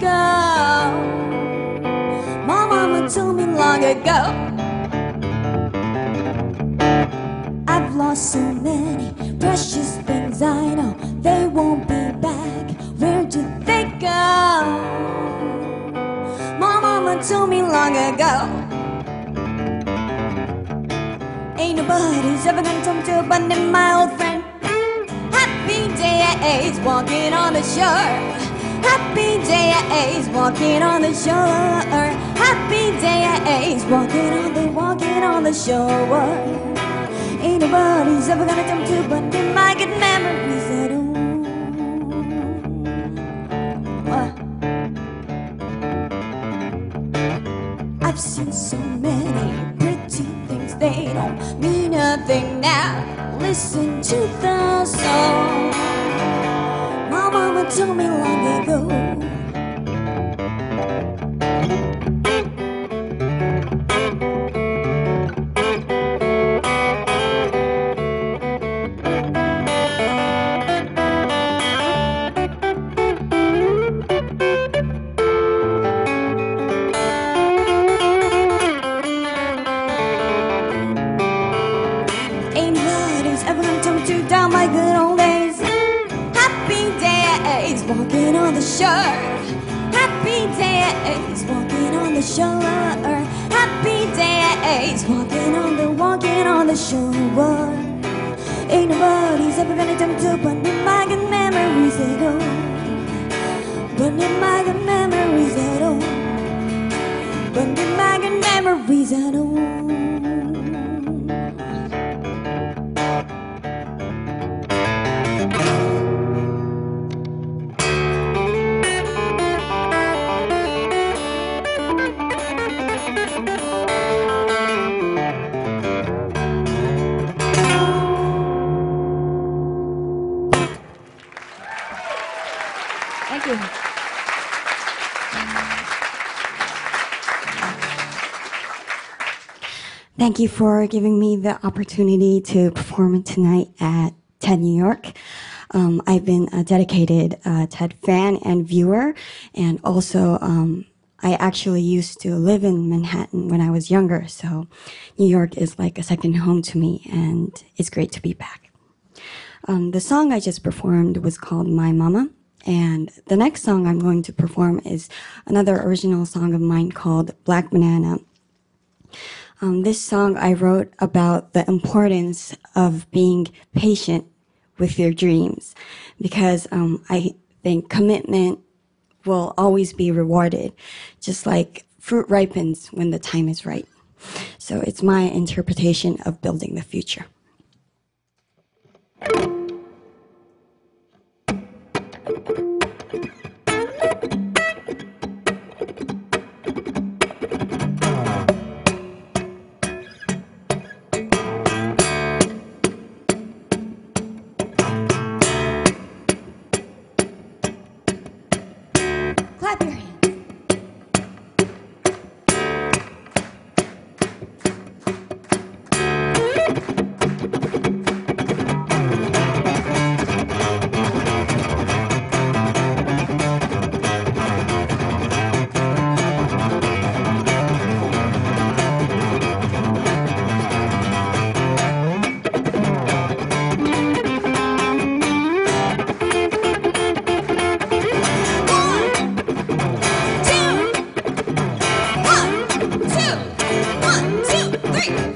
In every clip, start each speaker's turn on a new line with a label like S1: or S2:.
S1: Go, My mama told me long ago. I've lost so many precious things I know they won't be back. Where did they go? My mama told me long ago. Ain't nobody's ever gonna talk to abandon my old friend. Happy day walking on the shore. Happy days walking on the shore. Happy days walking on the walking on the shore. Ain't nobody's ever gonna come to abandon my good memories at all. I've seen so many pretty things, they don't mean nothing now. Listen to the song told me long ago. Ain't nobody's ever gonna tell me to down my good days walking on the shore. Happy days walking on the shore. Happy days walking on the walking on the shore. Ain't nobody's ever gonna me to burn in my good memories at all. Burn in my good memories at all. Burn in my good memories at all. Thank you. Thank you for giving me the opportunity to perform tonight at TED New York. Um, I've been a dedicated uh, TED fan and viewer, and also um, I actually used to live in Manhattan when I was younger, so New York is like a second home to me, and it's great to be back. Um, the song I just performed was called My Mama. And the next song I'm going to perform is another original song of mine called Black Banana. Um, this song I wrote about the importance of being patient with your dreams because um, I think commitment will always be rewarded, just like fruit ripens when the time is right. So it's my interpretation of building the future. Sitting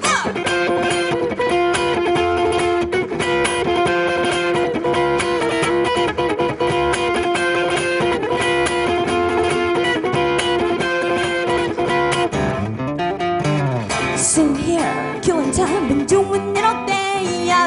S1: here, killing time, been doing it all day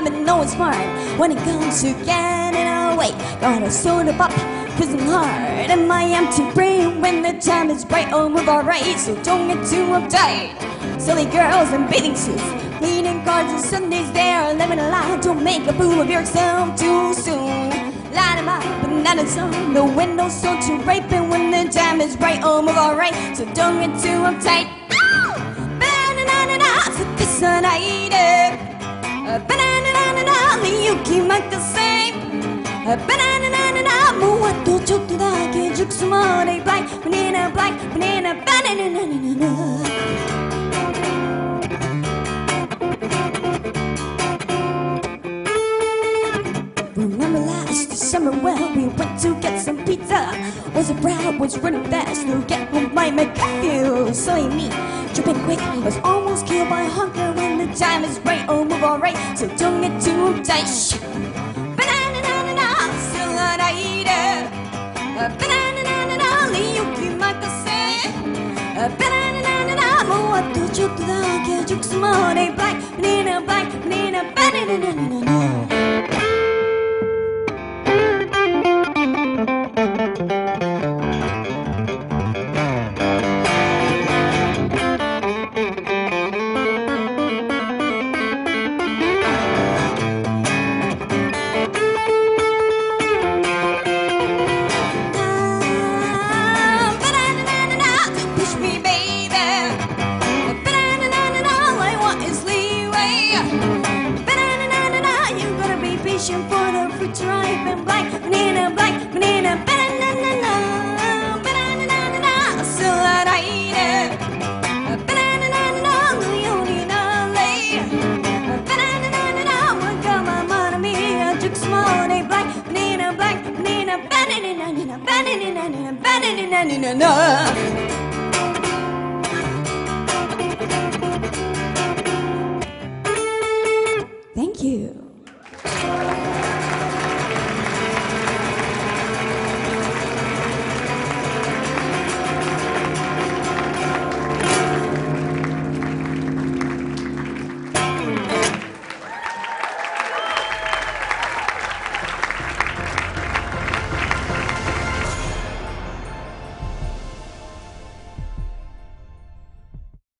S1: but no one's smart when it comes to getting away. Gotta sort of up, cause I'm hard and my empty brain. When the time is right, I'll move alright, so don't get too uptight. Silly girls in bathing suits, cleaning cards on Sundays, they're living a lie. Don't make a fool of yourself too soon. Light up, but not the windows so to rape it when the time is right, I'll move alright, so don't get too uptight. Banana, banana, banana, banana, banana, 雪任せ 바나나나나나 무엇도 저도 다 black black Remember last
S2: summer when we went to get some pizza? Was a proud, was running fast, no get home by my curfew. Me, jumping quick, was almost killed by hunger the time is right. Oh, move alright, so don't get too tight. Shh. Banana, still a night. Banana, 利用きまかせ。Banana, もうあとちょっとだけ熟すまで black, banana, black, banana, banana. Push Banana, banana, banana, banana, banana.